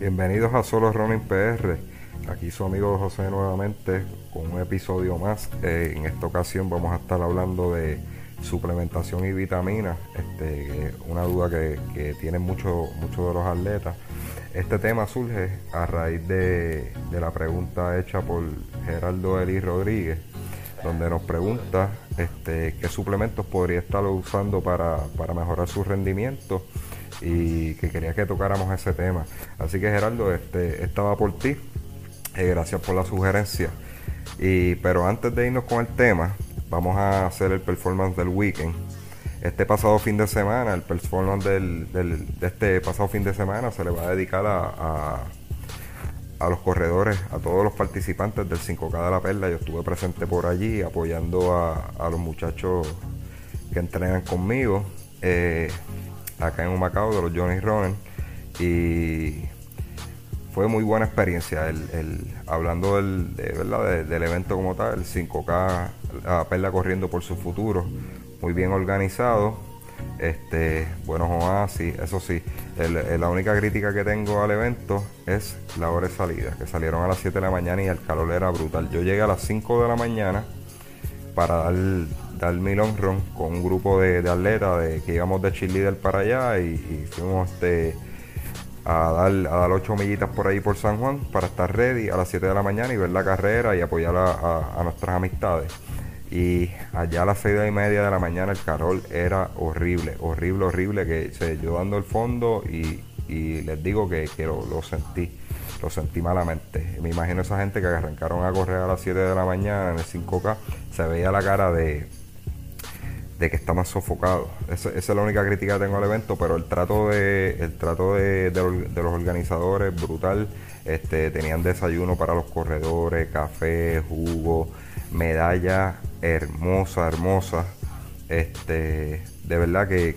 Bienvenidos a Solo Running PR. Aquí su amigo José nuevamente con un episodio más. Eh, en esta ocasión vamos a estar hablando de suplementación y vitaminas. Este, una duda que, que tienen muchos de los atletas. Este tema surge a raíz de, de la pregunta hecha por Gerardo Eli Rodríguez, donde nos pregunta este, qué suplementos podría estar usando para, para mejorar su rendimiento y que quería que tocáramos ese tema. Así que Gerardo, este, estaba por ti. Eh, gracias por la sugerencia. Y, pero antes de irnos con el tema, vamos a hacer el performance del weekend. Este pasado fin de semana, el performance del, de este pasado fin de semana se le va a dedicar a, a- a los corredores, a todos los participantes del 5K de la Perla. Yo estuve presente por allí apoyando a, a los muchachos que entrenan conmigo eh, acá en Humacao de los Johnny Runner. Y fue muy buena experiencia el, el- hablando del, de, ¿verdad? de- del evento como tal, el 5K, la perla corriendo por su futuro, muy bien organizado, este, buenos oasis, eso sí, el- la única crítica que tengo al evento es la hora de salida, que salieron a las 7 de la mañana y el calor era brutal. Yo llegué a las 5 de la mañana para dar, dar mi long run con un grupo de, de atletas de, que íbamos de cheerleader para allá y, fuimos este, a dar, a dar ocho millitas por ahí por San Juan para estar ready a las 7 de la mañana y ver la carrera y apoyar a, nuestras amistades. Y allá a las 6 y media de la mañana el calor era horrible, horrible, horrible, que se, yo dando el fondo y, y les digo que, que lo, lo sentí, lo sentí malamente. Me imagino esa gente que arrancaron a correr a las 7 de la mañana en el 5K, se veía la cara de, de que estaban sofocados. Esa, esa es la única crítica que tengo al evento, pero el trato de, el trato de, de los- organizadores brutal. Este, tenían desayuno para los corredores, café, jugo, medalla hermosa, hermosa. Este, de verdad que,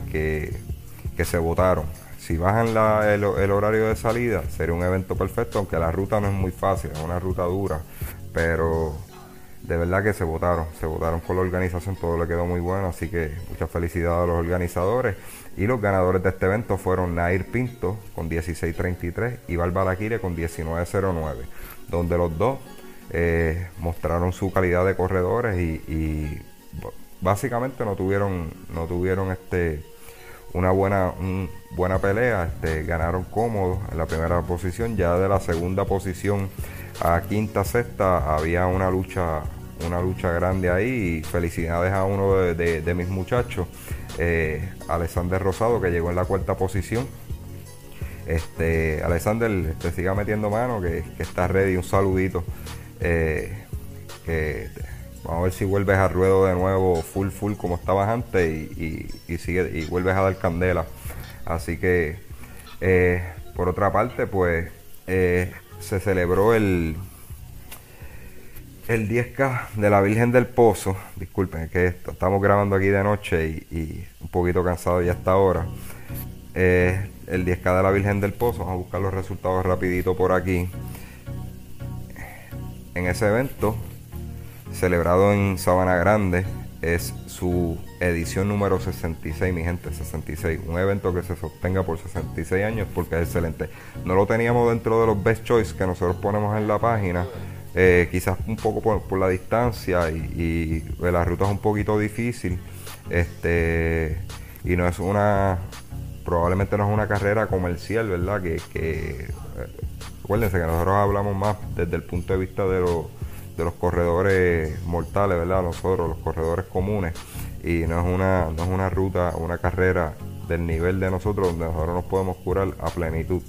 que, se votaron. Si bajan la- el horario de salida, sería un evento perfecto, aunque la ruta no es muy fácil, es una ruta dura, pero de verdad que se votaron, se votaron por la organización, todo le quedó muy bueno, así que muchas felicidades a los organizadores. Y los ganadores de este evento fueron Nair Pinto con 16.33 y Barbaraquire con 19.09, donde los dos eh, mostraron su calidad de corredores y, básicamente no tuvieron, no tuvieron este una buena, un- buena pelea, este, ganaron cómodos en la primera posición, ya de la segunda posición a quinta, sexta había una lucha, una lucha grande ahí y felicidades a uno de, mis muchachos, eh, Alexander Rosado, que llegó en la cuarta posición. Este, Alexander, te siga metiendo mano, que, que está ready, un saludito. eh, que vamos a ver si vuelves al ruedo de nuevo full full como estabas antes y, y- y sigue y vuelves a dar candela. Así que eh, por otra parte, pues eh, se celebró el el 10K de la Virgen del Pozo. Disculpen, es que estamos grabando aquí de noche y, y un poquito cansado ya hasta ahora. Eh, el 10K de la Virgen del Pozo, vamos a buscar los resultados rapidito por aquí. En ese evento, celebrado en Sabana Grande, es su edición número 66, mi gente, 66. Un evento que se sostenga por 66 años porque es excelente. No lo teníamos dentro de los best choice que nosotros ponemos en la página, eh, quizás un poco por, la distancia y, y, la ruta es un poquito difícil. Este, y no es una, probablemente no es una carrera comercial, ¿verdad? Que, que Acuérdense que nosotros hablamos más desde el punto de vista de, los de los corredores mortales, ¿verdad? Nosotros, los corredores comunes. Y no es una, no es una ruta, una carrera del nivel de nosotros donde nosotros nos podemos curar a plenitud.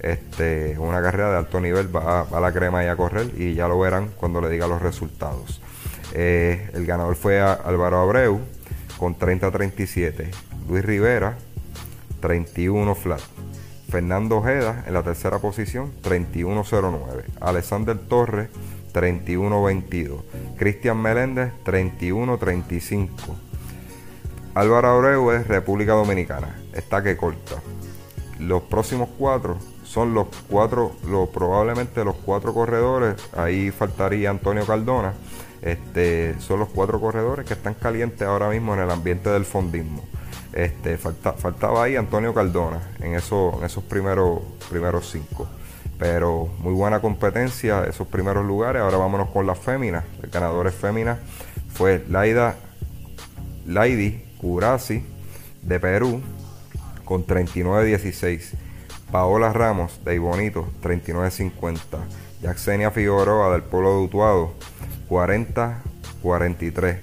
Este, es una carrera de alto nivel, va, va la crema ahí a correr y ya lo verán cuando le diga los resultados. Eh, el ganador fue a Álvaro Abreu con 30-37. Luis Rivera, 31 flat. Fernando Ojeda en la tercera posición, 31.09. Alexander Torres, 31.22. Cristian Meléndez, 31.35. Álvaro Abreu es República Dominicana, está que corta. Los próximos cuatro son los cuatro, probablemente los cuatro corredores, ahí faltaría Antonio Cardona, este, son los cuatro corredores que están calientes ahora mismo en el ambiente del fondismo. Este, faltaba ahí Antonio Cardona en, eso, en esos primeros, primeros cinco. Pero muy buena competencia, esos primeros lugares. Ahora vámonos con las féminas. El ganador es fémina. Fue Laida, Laidi Curasi de Perú con 39.16. Paola Ramos de Ibonito 39.50. Yaxenia Figueroa del pueblo de Utuado 40.43.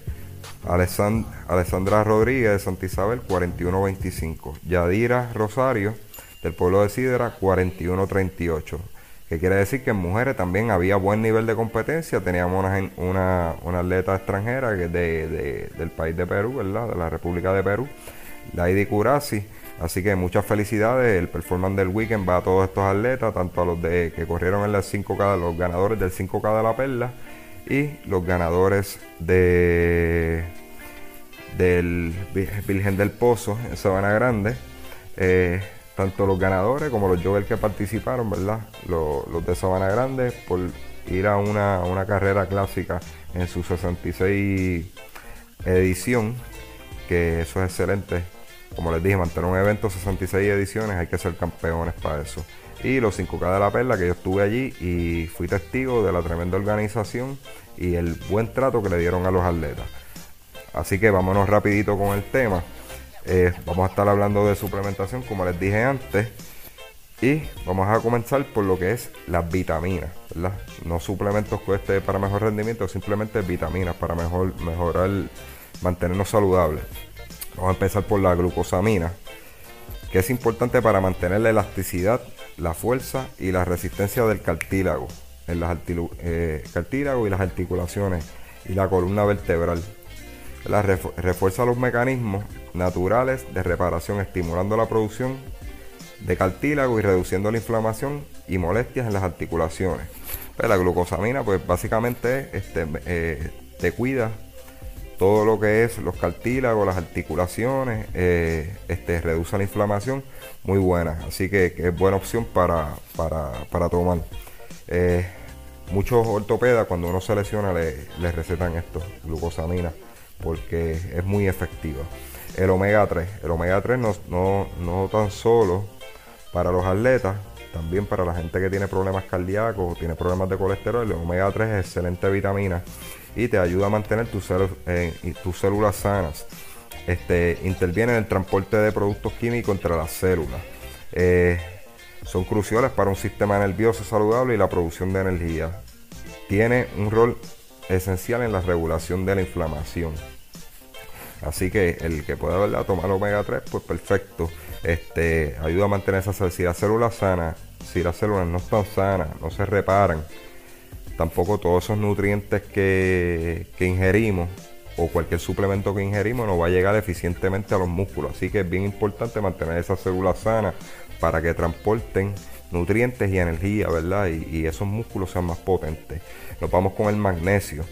Alessandra Rodríguez de Santa Isabel 41.25. Yadira Rosario del pueblo de Sidra 41.38. Que quiere decir que en mujeres también había buen nivel de competencia. Teníamos una, una, atleta extranjera de, del país de Perú, ¿verdad? De la República de Perú, Lady Curasi. Así que muchas felicidades. El performance del weekend va a todos estos atletas, tanto a los de que corrieron en las 5K, los ganadores del 5K de la Perla y los ganadores de del Virgen del Pozo en Sabana Grande. Eh, tanto los ganadores como los jogger que participaron, ¿verdad? Los, de Sabana Grande por ir a una, una, carrera clásica en su 66 edición, que eso es excelente. Como les dije, mantener un evento 66 ediciones, hay que ser campeones para eso y los 5K de la Perla, que yo estuve allí y fui testigo de la tremenda organización y el buen trato que le dieron a los atletas. Así que vámonos rapidito con el tema. Eh, vamos a estar hablando de suplementación, como les dije antes. Y vamos a comenzar por lo que es las vitaminas, ¿verdad? No suplementos este para mejor rendimiento, simplemente vitaminas para mejor, mejorar, mantenernos saludables. Vamos a empezar por la glucosamina, que es importante para mantener la elasticidad la fuerza y la resistencia del cartílago, en las eh, cartílago y las articulaciones y la columna vertebral. La refuerza los mecanismos naturales de reparación, estimulando la producción de cartílago y reduciendo la inflamación y molestias en las articulaciones. Pues la glucosamina, pues básicamente este, eh, te cuida todo lo que es los cartílagos, las articulaciones, eh, este, reduce la inflamación, muy buena. Así que, es buena opción para, para, tomar. Eh, muchos ortopedas cuando uno se lesiona le, recetan esto, glucosamina, porque es muy efectiva. El omega 3, el omega 3 no, no, no tan solo para los atletas, también para la gente que tiene problemas cardíacos o tiene problemas de colesterol, el omega 3 es excelente vitamina y te ayuda a mantener tus, células sanas. Este, interviene en el transporte de productos químicos entre las células. Eh, son cruciales para un sistema nervioso saludable y la producción de energía. Tiene un rol esencial en la regulación de la inflamación. Así que el que pueda ¿verdad? tomar omega 3, pues perfecto. Este, ayuda a mantener esa células. Si las células sanas, si las células no están sanas, no se reparan, tampoco todos esos nutrientes que, ingerimos o cualquier suplemento que ingerimos no va a llegar eficientemente a los músculos. Así que es bien importante mantener esas células sanas para que transporten nutrientes y energía, ¿verdad? Y, esos músculos sean más potentes. Nos vamos con el magnesio.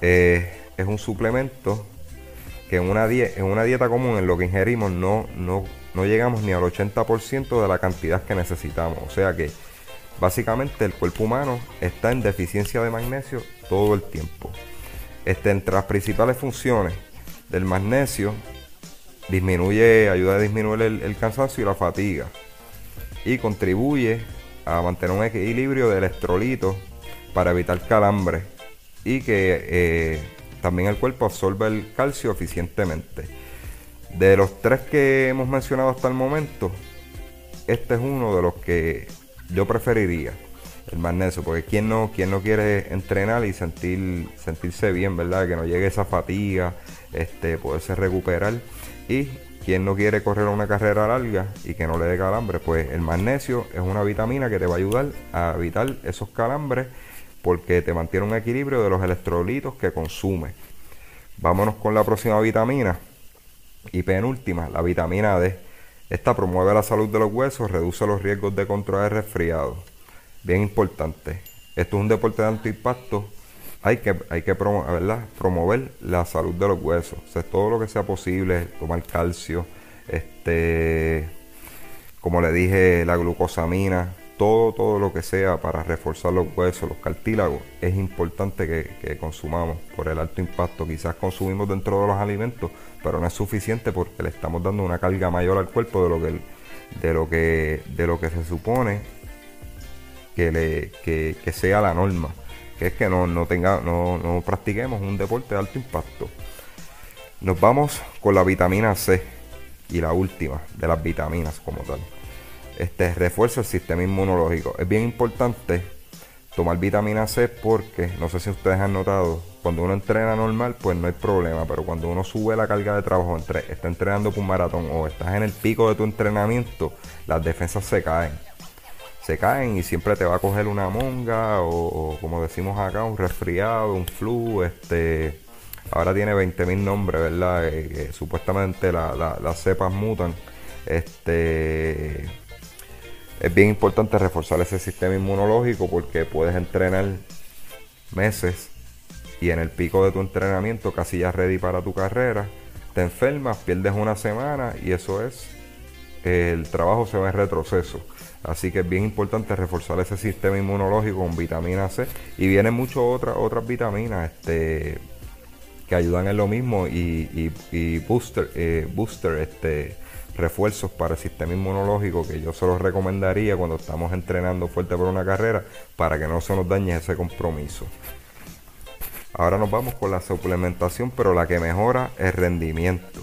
Eh, es un suplemento que en una, en una dieta común, en lo que ingerimos, no, no, no llegamos ni al 80% de la cantidad que necesitamos. O sea que Básicamente el cuerpo humano está en deficiencia de magnesio todo el tiempo. Este, entre las principales funciones del magnesio, disminuye, ayuda a disminuir el, cansancio y la fatiga. Y contribuye a mantener un equilibrio de electrolitos para evitar calambre. Y que eh, también el cuerpo absorbe el calcio eficientemente. De los tres que hemos mencionado hasta el momento, este es uno de los que yo preferiría el magnesio, porque quien no, quien no quiere entrenar y sentir, sentirse bien, ¿verdad? Que no llegue esa fatiga, este, poderse recuperar. Y quien no quiere correr una carrera larga y que no le dé calambre, pues el magnesio es una vitamina que te va a ayudar a evitar esos calambres porque te mantiene un equilibrio de los electrolitos que consume. Vámonos con la próxima vitamina y penúltima, la vitamina D. Esta promueve la salud de los huesos, reduce los riesgos de contraer resfriado. Bien importante. Esto es un deporte de alto impacto. Hay que, hay que promover la salud de los huesos. O sea, todo lo que sea posible, tomar calcio, este, como le dije, la glucosamina, todo, todo lo que sea para reforzar los huesos, los cartílagos, es importante que, consumamos por el alto impacto. Quizás consumimos dentro de los alimentos, pero no es suficiente porque le estamos dando una carga mayor al cuerpo de lo que, de lo que, de lo que se supone que, le, que, sea la norma, que es que no, no, tenga, no, no practiquemos un deporte de alto impacto. Nos vamos con la vitamina C y la última de las vitaminas como tal este, refuerza el sistema inmunológico. Es bien importante tomar vitamina C porque, no sé si ustedes han notado, cuando uno entrena normal, pues no hay problema, pero cuando uno sube la carga de trabajo, entre, está entrenando por un maratón o estás en el pico de tu entrenamiento, las defensas se caen. Se caen y siempre te va a coger una monga o, como decimos acá, un resfriado, un flu, este... Ahora tiene 20.000 nombres, ¿verdad? Eh, supuestamente las cepas mutan. Este es bien importante reforzar ese sistema inmunológico porque puedes entrenar meses y en el pico de tu entrenamiento casi ya ready para tu carrera, te enfermas, pierdes una semana y eso es, el trabajo se va en retroceso. Así que es bien importante reforzar ese sistema inmunológico con vitamina C y vienen muchas otras otras vitaminas este, que ayudan en lo mismo y, booster, eh, booster este, refuerzos para el sistema inmunológico que yo se los recomendaría cuando estamos entrenando fuerte por una carrera para que no se nos dañe ese compromiso. Ahora nos vamos con la suplementación, pero la que mejora el rendimiento.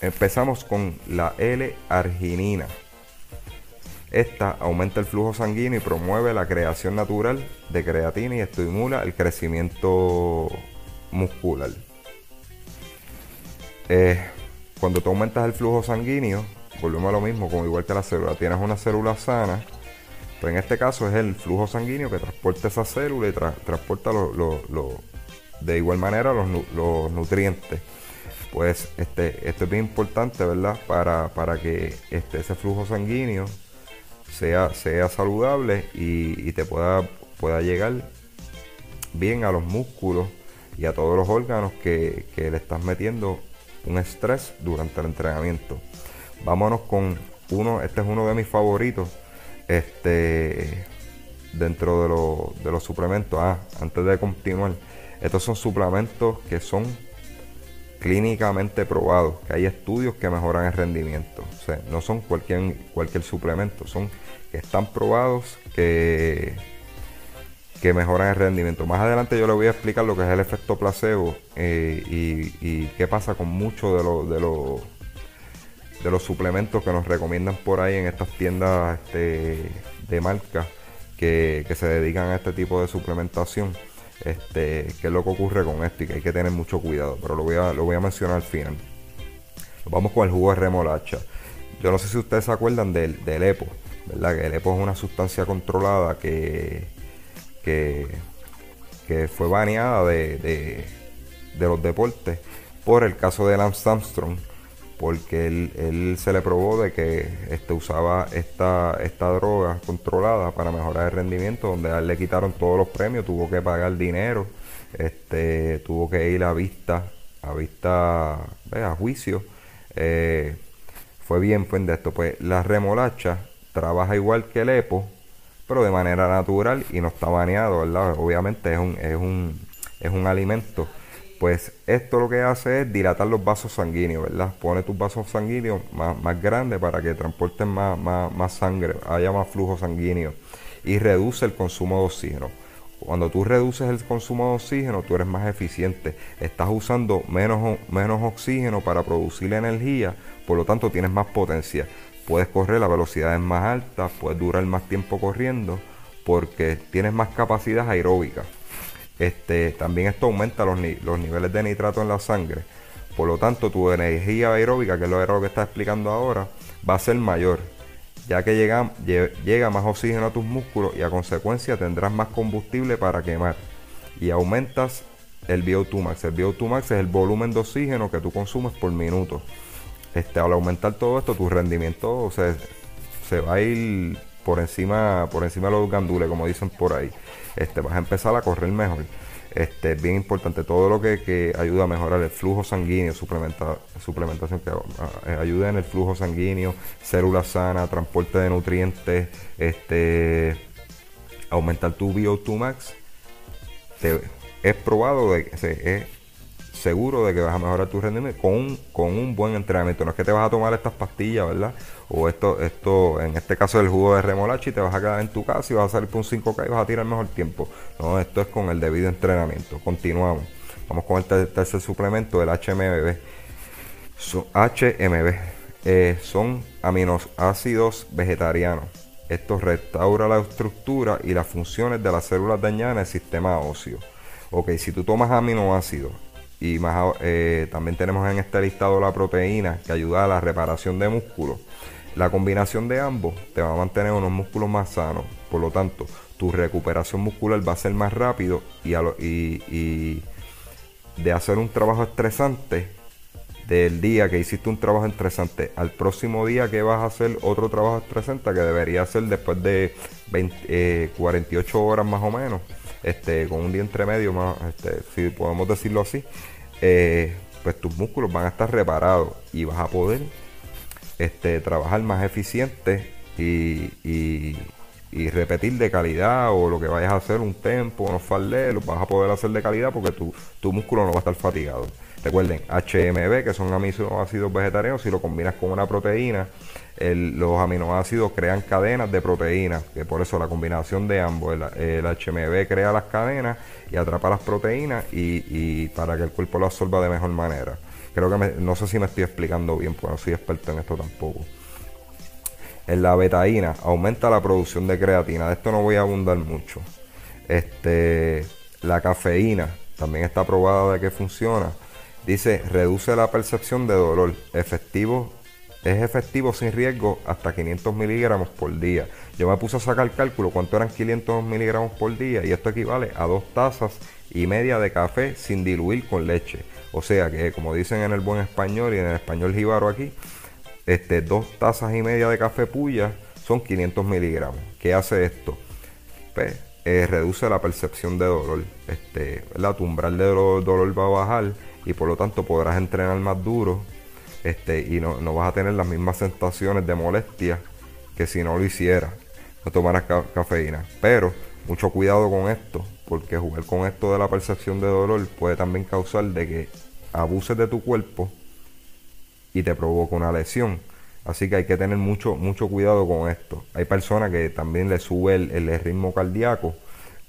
Empezamos con la L-arginina. Esta aumenta el flujo sanguíneo y promueve la creación natural de creatina y estimula el crecimiento muscular. Eh, cuando tú aumentas el flujo sanguíneo, volvemos a lo mismo, como igual que la célula, tienes una célula sana, pero en este caso es el flujo sanguíneo que transporta esa célula y transporta de igual manera los, nutrientes. Pues este, esto es bien importante, ¿verdad? Para, para que este, ese flujo sanguíneo sea, sea saludable y, te pueda, pueda llegar bien a los músculos y a todos los órganos que le estás metiendo un estrés durante el entrenamiento. Vámonos con uno, este es uno de mis favoritos. Este dentro de, los suplementos. Ah, antes de continuar, estos son suplementos que son clínicamente probados, que hay estudios que mejoran el rendimiento. O sea, no son cualquier, cualquier suplemento, son que están probados que que mejoran el rendimiento. Más adelante yo le voy a explicar lo que es el efecto placebo eh, y, qué pasa con muchos de los de los de los suplementos que nos recomiendan por ahí en estas tiendas este, de marca que, se dedican a este tipo de suplementación. Este, qué es lo que ocurre con esto y que hay que tener mucho cuidado, pero lo voy a, lo voy a mencionar al final. Vamos con el jugo de remolacha. Yo no sé si ustedes se acuerdan del, del EPO, ¿verdad? Que el EPO es una sustancia controlada que, que, fue baneada de, los deportes por el caso de Lance Armstrong, porque él, se le probó de que este, usaba esta, esta droga controlada para mejorar el rendimiento, donde le quitaron todos los premios, tuvo que pagar dinero, este, tuvo que ir a vista, a vista, a juicio. Eh, fue bien pues de esto. Pues la remolacha trabaja igual que el EPO, pero de manera natural y no está baneado, ¿verdad? Obviamente es un, es un, es un alimento. Pues esto lo que hace es dilatar los vasos sanguíneos, ¿verdad? Pone tus vasos sanguíneos más, más grandes para que transporten más, más, sangre, haya más flujo sanguíneo y reduce el consumo de oxígeno. Cuando tú reduces el consumo de oxígeno, tú eres más eficiente. Estás usando menos, menos oxígeno para producir energía, por lo tanto tienes más potencia puedes correr a velocidades más altas, puedes durar más tiempo corriendo porque tienes más capacidad aeróbica. Este, también esto aumenta los, niveles de nitrato en la sangre. Por lo tanto, tu energía aeróbica, que es lo que estás explicando ahora, va a ser mayor, ya que llega, llega más oxígeno a tus músculos y a consecuencia tendrás más combustible para quemar. Y aumentas el VO2 max. El VO2 max es el volumen de oxígeno que tú consumes por minuto. Este, al aumentar todo esto, tu rendimiento se, se va a ir por encima, por encima de los gandules, como dicen por ahí. Este, vas a empezar a correr mejor. Este, es bien importante todo lo que, que ayuda a mejorar el flujo sanguíneo, suplementa, suplementación que uh, ayuda en el flujo sanguíneo, células sanas, transporte de nutrientes, este, aumentar tu VO2 max. es probado de que es seguro de que vas a mejorar tu rendimiento con un, con un buen entrenamiento. No es que te vas a tomar estas pastillas, ¿verdad? O esto, esto, en este caso el jugo de remolacha y te vas a quedar en tu casa y vas a salir por un 5K y vas a tirar mejor tiempo. No, esto es con el debido entrenamiento. Continuamos. Vamos con el tercer suplemento, el HMB. HMB eh, son aminoácidos vegetarianos. Esto restaura la estructura y las funciones de las células dañadas en el sistema óseo. Ok, si tú tomas aminoácidos y eh, también tenemos en este listado la proteína que ayuda a la reparación de músculos. La combinación de ambos te va a mantener unos músculos más sanos, por lo tanto, tu recuperación muscular va a ser más rápido y, y de hacer un trabajo estresante del día que hiciste un trabajo estresante al próximo día que vas a hacer otro trabajo estresante que debería ser después de 48 eh, horas más o menos este con un día entre medio más este, si podemos decirlo así eh, pues tus músculos van a estar reparados y vas a poder este, trabajar más eficiente y, y, repetir de calidad o lo que vayas a hacer un tempo, unos faldeos, lo vas a poder hacer de calidad porque tu, tu músculo no va a estar fatigado. Recuerden, HMB, que son aminoácidos vegetarianos, si lo combinas con una proteína, los aminoácidos crean cadenas de proteínas, que por eso la combinación de ambos, el, HMB crea las cadenas y atrapa las proteínas y, para que el cuerpo lo absorba de mejor manera. Creo que no sé si me estoy explicando bien, porque no soy experto en esto tampoco. En la betaína aumenta la producción de creatina. De esto no voy a abundar mucho. Este, la cafeína también está probada de que funciona Dice, reduce la percepción de dolor. Efectivo, es efectivo sin riesgo hasta 500 miligramos por día. Yo me puse a sacar cálculo cuánto eran 500 miligramos por día y esto equivale a dos tazas y media de café sin diluir con leche. O sea que, como dicen en el buen español y en el español jíbaro aquí, este, dos tazas y media de café puya son 500 miligramos. ¿Qué hace esto? Pues, eh, reduce la percepción de dolor. Este, la Tu umbral de dolor va a bajar y por lo tanto podrás entrenar más duro este, y no, vas a tener las mismas sensaciones de molestia que si no lo hicieras, no tomaras cafeína. Pero mucho cuidado con esto, porque jugar con esto de la percepción de dolor puede también causar de que abuses de tu cuerpo y te provoque una lesión. Así que hay que tener mucho, mucho cuidado con esto. Hay personas que también le sube el, el ritmo cardíaco.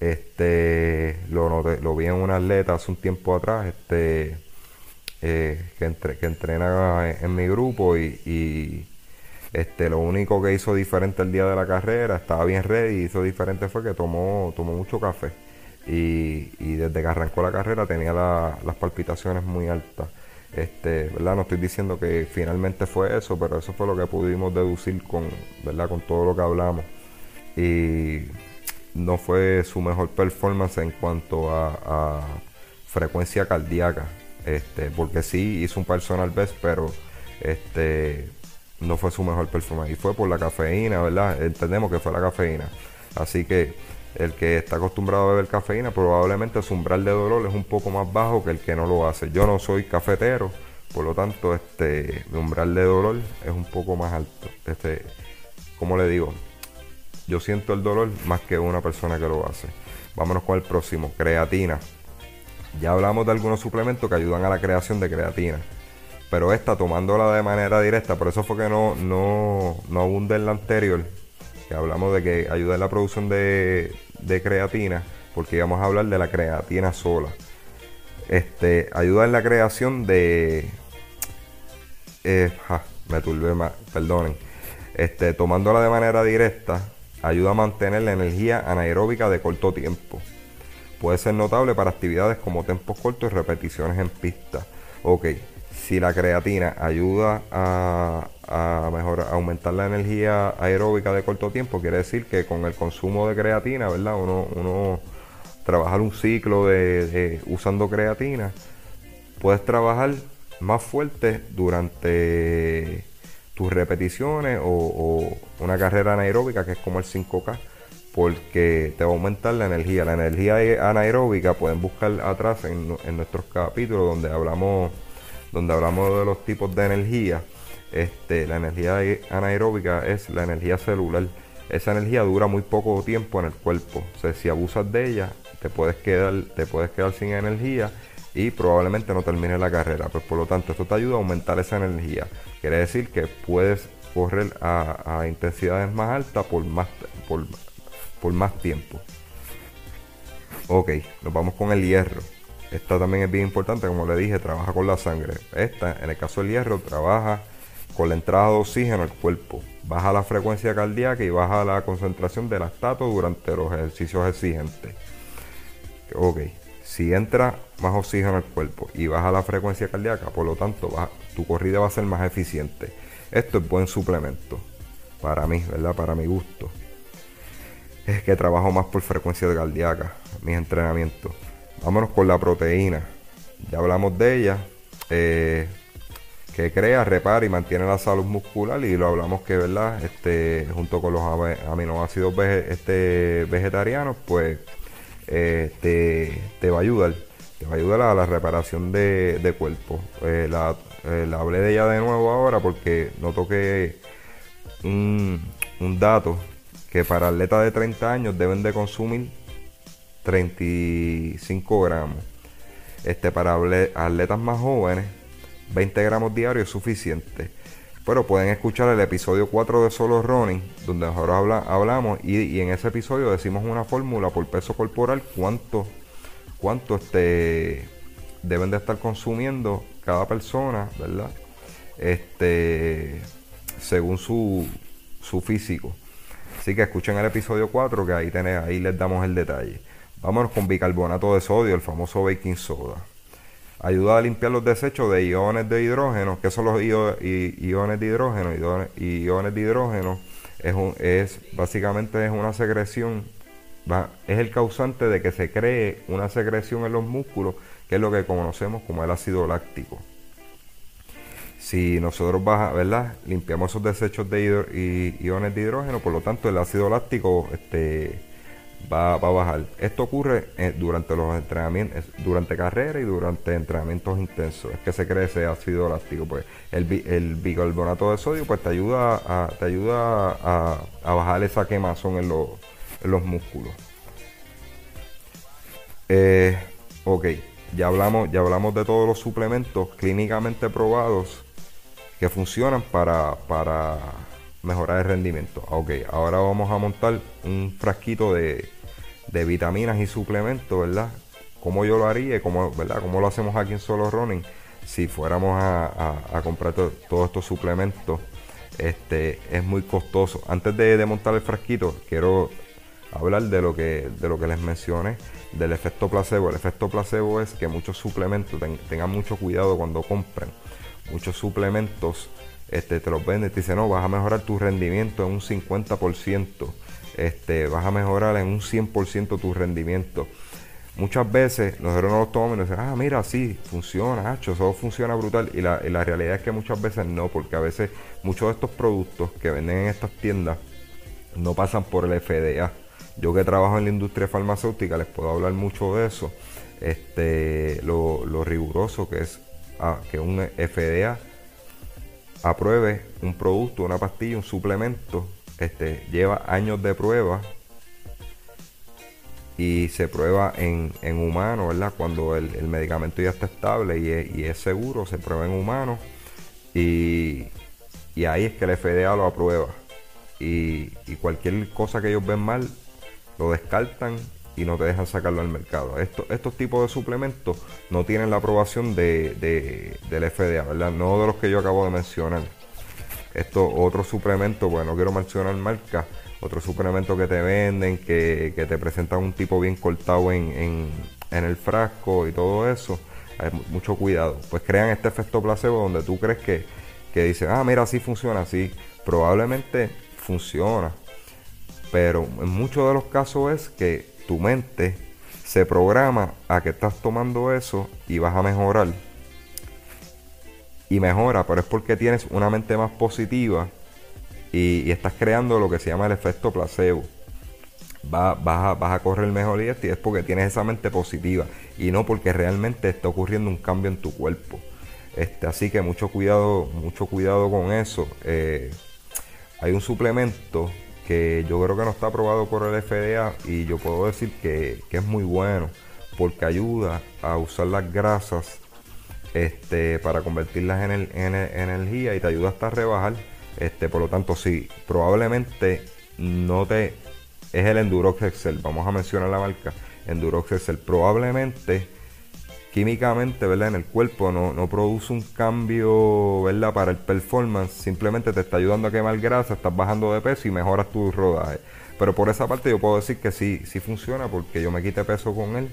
Este, lo, lo vi en un atleta hace un tiempo atrás. Este, eh, que, entre, que entrena en, mi grupo y, este, lo único que hizo diferente el día de la carrera, estaba bien ready, hizo diferente fue que tomó, tomó mucho café y, desde que arrancó la carrera tenía las palpitaciones muy altas. Este, ¿verdad? No estoy diciendo que finalmente fue eso, pero eso fue lo que pudimos deducir con, ¿verdad? con todo lo que hablamos. Y no fue su mejor performance en cuanto a frecuencia cardíaca. Este, porque sí hizo un personal best, pero este no fue su mejor performance. Y fue por la cafeína, ¿verdad? Entendemos que fue la cafeína. Así que el que está acostumbrado a beber cafeína, probablemente su umbral de dolor es un poco más bajo que el que no lo hace. Yo no soy cafetero, por lo tanto, este, mi umbral de dolor es un poco más alto. Este, como le digo, yo siento el dolor más que una persona que lo hace. Vámonos con el próximo, creatina. Ya hablamos de algunos suplementos que ayudan a la creación de creatina. Pero esta tomándola de manera directa, por eso fue que no, no, no abunda en la anterior, que hablamos de que ayuda en la producción de, creatina, porque íbamos a hablar de la creatina sola. Este, ayuda en la creación de... Eh, me turbé más, perdonen. Este, tomándola de manera directa, ayuda a mantener la energía anaeróbica de corto tiempo. Puede ser notable para actividades como tempos cortos y repeticiones en pista. Ok, si la creatina ayuda a, mejorar, aumentar la energía aeróbica de corto tiempo, quiere decir que con el consumo de creatina, ¿verdad? Uno, uno trabajar un ciclo de, usando creatina, puedes trabajar más fuerte durante tus repeticiones o, una carrera anaeróbica que es como el 5K porque te va a aumentar la energía. La energía anaeróbica pueden buscar atrás en, nuestros capítulos donde hablamos donde hablamos de los tipos de energía. Este, la energía anaeróbica es la energía celular. Esa energía dura muy poco tiempo en el cuerpo. O sea, si abusas de ella, te puedes quedar, te puedes quedar sin energía y probablemente no termine la carrera. Pues por lo tanto, esto te ayuda a aumentar esa energía. Quiere decir que puedes correr a, intensidades más altas por más, por, por más tiempo. Ok, nos vamos con el hierro. Esta también es bien importante, como le dije, trabaja con la sangre. Esta, en el caso del hierro, trabaja con la entrada de oxígeno al cuerpo. Baja la frecuencia cardíaca y baja la concentración de lactato durante los ejercicios exigentes. Ok, si entra más oxígeno al cuerpo y baja la frecuencia cardíaca, por lo tanto tu corrida va a ser más eficiente. Esto es buen suplemento para mí, ¿verdad? Para mi gusto. Es que trabajo más por frecuencia cardíaca, mis entrenamientos. Vámonos con la proteína. Ya hablamos de ella. Eh, que crea, repara y mantiene la salud muscular y lo hablamos que, ¿verdad? Este, junto con los aminoácidos este, vegetarianos, pues eh, te, va a ayudar, te va a ayudar a la reparación de, cuerpo. Eh, la, hablé de ella de nuevo ahora porque noto que un dato que para atletas de 30 años deben de consumir 35 gramos. Este, para atletas más jóvenes, 20 gramos diarios es suficiente. Pero pueden escuchar el episodio 4 de Solo Running, donde nosotros hablamos y, en ese episodio decimos una fórmula por peso corporal, cuánto, cuánto este, deben de estar consumiendo cada persona, ¿verdad? Este, según su, su físico. Así que escuchen el episodio 4 que ahí, tenés, ahí les damos el detalle. Vámonos con bicarbonato de sodio, el famoso baking soda ayuda a limpiar los desechos de iones de hidrógeno. ¿Qué son los iones de hidrógeno? Iones, de hidrógeno es, un, es básicamente es una secreción, es el causante de que se cree una secreción en los músculos, que es lo que conocemos como el ácido láctico. Si nosotros baja, ¿verdad? limpiamos esos desechos de iones de hidrógeno, por lo tanto el ácido láctico este, va, a bajar. Esto ocurre eh, durante los entrenamientos, durante carrera y durante entrenamientos intensos. Es que se cree ese ácido láctico. Pues el, bicarbonato de sodio pues te ayuda a, te ayuda a, bajar esa quemazón en, los músculos. Eh, ok, ya hablamos, ya hablamos de todos los suplementos clínicamente probados que funcionan para, para mejorar el rendimiento. Ok, ahora vamos a montar un frasquito de, de vitaminas y suplementos, ¿verdad? Como yo lo haría, como, ¿verdad? Como lo hacemos aquí en Solo Running, si fuéramos a, comprar todos estos suplementos, este, es muy costoso. Antes de, montar el frasquito, quiero hablar de lo que de lo que les mencioné del efecto placebo. El efecto placebo es que muchos suplementos tengan mucho cuidado cuando compren. Muchos suplementos este, te los venden te dicen, no, vas a mejorar tu rendimiento en un 50% este, vas a mejorar en un 100% tu rendimiento. Muchas veces nosotros no los tomamos y nos dicen, ah, mira, sí, funciona, hacho, eso funciona brutal. Y la, realidad es que muchas veces no, porque a veces muchos de estos productos que venden en estas tiendas no pasan por el FDA. Yo que trabajo en la industria farmacéutica les puedo hablar mucho de eso. Este, lo, riguroso que es ah, que un FDA apruebe un producto, una pastilla, un suplemento este, lleva años de prueba y se prueba en, en humanos, ¿verdad? Cuando el, medicamento ya está estable y es, seguro, se prueba en humanos y, ahí es que el FDA lo aprueba. Y, cualquier cosa que ellos ven mal, lo descartan y no te dejan sacarlo al mercado. estos tipos de suplementos no tienen la aprobación de, del FDA, ¿verdad? No de los que yo acabo de mencionar. Esto, otro suplemento, bueno, no quiero mencionar marca, otro suplemento que te venden, que, te presentan un tipo bien cortado en, el frasco y todo eso. Hay mucho cuidado. Pues crean este efecto placebo donde tú crees que, que dicen, ah, mira, así funciona, así. Probablemente funciona. Pero en muchos de los casos es que tu mente se programa a que estás tomando eso y vas a mejorar y mejora, pero es porque tienes una mente más positiva y, estás creando lo que se llama el efecto placebo. Va, vas, a, vas a correr mejor y es porque tienes esa mente positiva y no porque realmente está ocurriendo un cambio en tu cuerpo. Este, así que mucho cuidado, mucho cuidado con eso. Eh, hay un suplemento que yo creo que no está aprobado por el FDA y yo puedo decir que, es muy bueno porque ayuda a usar las grasas este, para convertirlas en, en, energía y te ayuda hasta a rebajar. Este, por lo tanto, sí, probablemente no te... Es el Endurox Excel, vamos a mencionar la marca. Endurox Excel, probablemente químicamente, ¿verdad? En el cuerpo no, no, produce un cambio, ¿verdad? Para el performance, simplemente te está ayudando a quemar grasa, estás bajando de peso y mejoras tu rodaje. Pero por esa parte yo puedo decir que sí, sí funciona porque yo me quité peso con él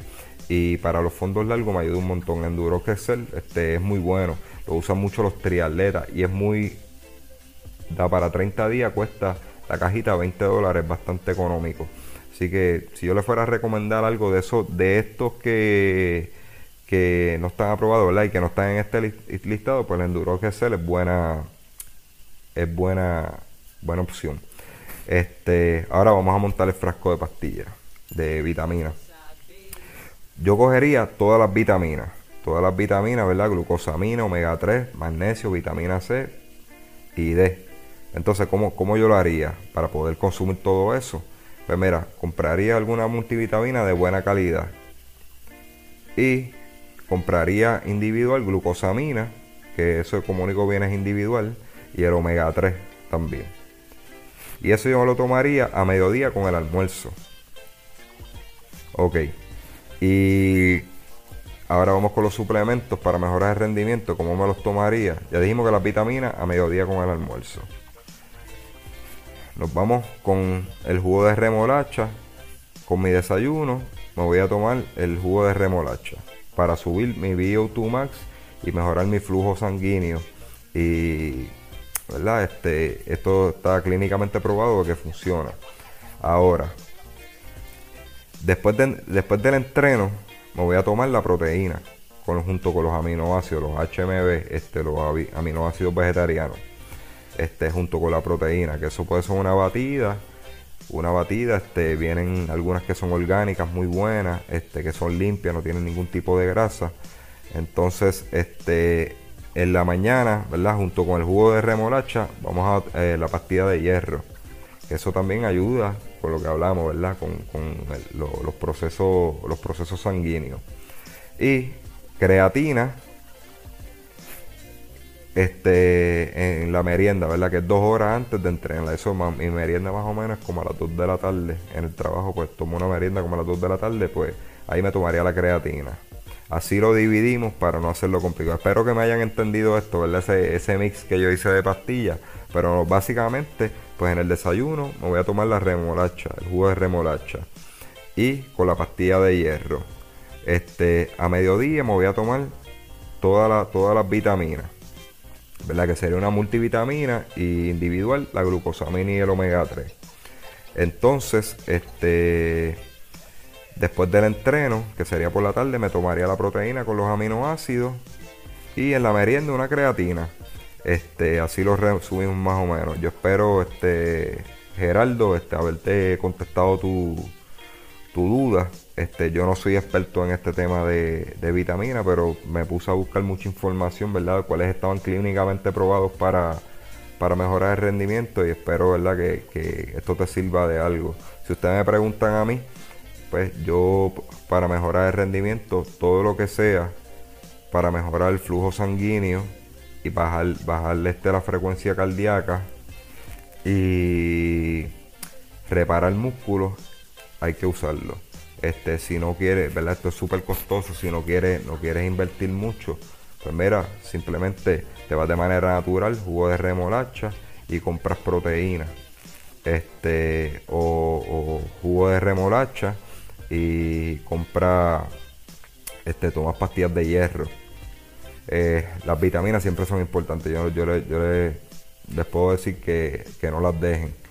y para los fondos largos me ayuda un montón. Enduro Excel este, es muy bueno, lo usan mucho los triatletas y es muy, da para 30 días, cuesta la cajita 20 dólares, bastante económico. Así que si yo le fuera a recomendar algo de eso, de estos que que no están aprobados, ¿verdad? Y que no están en este listado, pues el Enduro GSL es buena, es buena, buena opción. Este, ahora vamos a montar el frasco de pastillas de vitaminas. Yo cogería todas las vitaminas, todas las vitaminas, ¿verdad? Glucosamina, omega 3, magnesio, vitamina C y D. Entonces, ¿cómo, ¿cómo yo lo haría para poder consumir todo eso? Pues mira, compraría alguna multivitamina de buena calidad y compraría individual glucosamina, que eso como único viene es individual, y el omega 3 también. Y eso yo lo tomaría a mediodía con el almuerzo. Ok. Y ahora vamos con los suplementos para mejorar el rendimiento. ¿Cómo me los tomaría? Ya dijimos que las vitaminas a mediodía con el almuerzo. Nos vamos con el jugo de remolacha. Con mi desayuno me voy a tomar el jugo de remolacha para subir mi VO2 max y mejorar mi flujo sanguíneo. Y ¿verdad? Este, esto está clínicamente probado que funciona. Ahora, después, de, después del entreno, me voy a tomar la proteína con, junto con los aminoácidos, los HMB, este, los aminoácidos vegetarianos, este, junto con la proteína, que eso puede ser una batida una batida, este, vienen algunas que son orgánicas, muy buenas, este, que son limpias, no tienen ningún tipo de grasa. Entonces, este, en la mañana, ¿verdad? Junto con el jugo de remolacha, vamos a eh, la pastilla de hierro. Eso también ayuda, por lo que hablamos, ¿verdad? Con, los, procesos, los procesos sanguíneos. Y creatina, este, en la merienda, ¿verdad? Que es dos horas antes de entrenar. Eso, mi merienda más o menos como a las 2 de la tarde. En el trabajo, pues tomo una merienda como a las 2 de la tarde, pues ahí me tomaría la creatina. Así lo dividimos para no hacerlo complicado. Espero que me hayan entendido esto, ¿verdad? Ese, ese mix que yo hice de pastillas. Pero básicamente, pues en el desayuno me voy a tomar la remolacha, el jugo de remolacha. Y con la pastilla de hierro. Este, a mediodía me voy a tomar toda la, todas las vitaminas ¿verdad? Que sería una multivitamina y individual la glucosamina y el omega 3. Entonces, este después del entreno, que sería por la tarde, me tomaría la proteína con los aminoácidos y en la merienda una creatina. Este, así lo resumimos más o menos. Yo espero, este, Geraldo, este, haberte contestado tu, tu duda. Este, yo no soy experto en este tema de, de vitamina, pero me puse a buscar mucha información, ¿verdad? cuáles estaban clínicamente probados para, para mejorar el rendimiento y espero, ¿verdad? Que, que, esto te sirva de algo. Si ustedes me preguntan a mí, pues yo para mejorar el rendimiento, todo lo que sea para mejorar el flujo sanguíneo y bajar, bajarle este la frecuencia cardíaca y reparar músculos, hay que usarlo. Este, si no quieres, ¿verdad? Esto es súper costoso, si no quieres, no quieres invertir mucho, pues mira, simplemente te vas de manera natural, jugo de remolacha y compras proteína. Este, o, jugo de remolacha y compras, este, tomas pastillas de hierro. Eh, las vitaminas siempre son importantes. Yo, yo, yo les puedo decir que, que no las dejen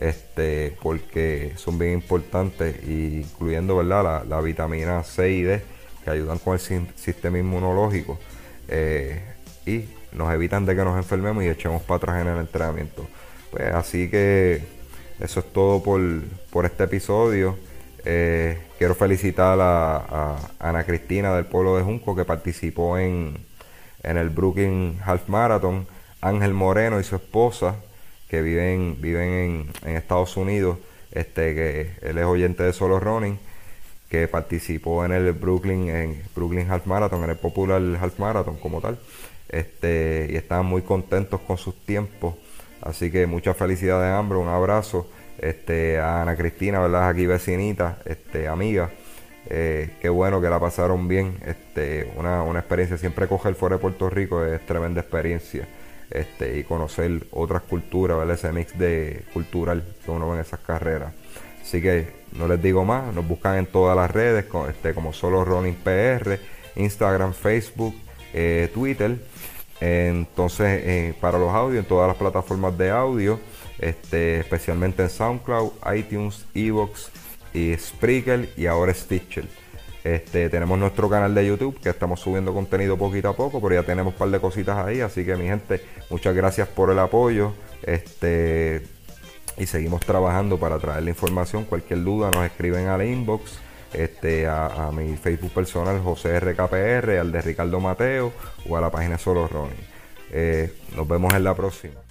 este, porque son bien importantes, incluyendo ¿verdad? La, vitamina C y D, que ayudan con el sistema inmunológico. Eh, y nos evitan de que nos enfermemos y echemos para atrás en el entrenamiento. Pues así que eso es todo por, por este episodio. Eh, quiero felicitar a, Ana Cristina del pueblo de Junco que participó en, en el Brooklyn Half Marathon. Ángel Moreno y su esposa que viven, viven en, Estados Unidos, este, que él es oyente de Solo Running, que participó en el Brooklyn, en Brooklyn Half Marathon, en el popular Half Marathon como tal, este, y estaban muy contentos con sus tiempos. Así que mucha felicidad de hambre, un abrazo este, a Ana Cristina, ¿verdad? Aquí vecinita, este, amiga. Eh, qué bueno que la pasaron bien. Este, una, una experiencia, siempre coger fuera de Puerto Rico es tremenda experiencia. Este, y conocer otras culturas, ¿verdad? ese mix de cultural que uno ve en esas carreras. Así que no les digo más, nos buscan en todas las redes este, como solo Running PR, Instagram, Facebook, eh, Twitter. Entonces, eh, para los audios, en todas las plataformas de audio, este, especialmente en SoundCloud, iTunes, Evox y Spreaker y ahora Stitcher. Este, tenemos nuestro canal de YouTube que estamos subiendo contenido poquito a poco, pero ya tenemos un par de cositas ahí. Así que mi gente, muchas gracias por el apoyo. Este, y seguimos trabajando para traer la información. Cualquier duda nos escriben al inbox. Este, a, mi Facebook personal José RKPR, al de Ricardo Mateo o a la página Solo Ronnie. Eh, nos vemos en la próxima.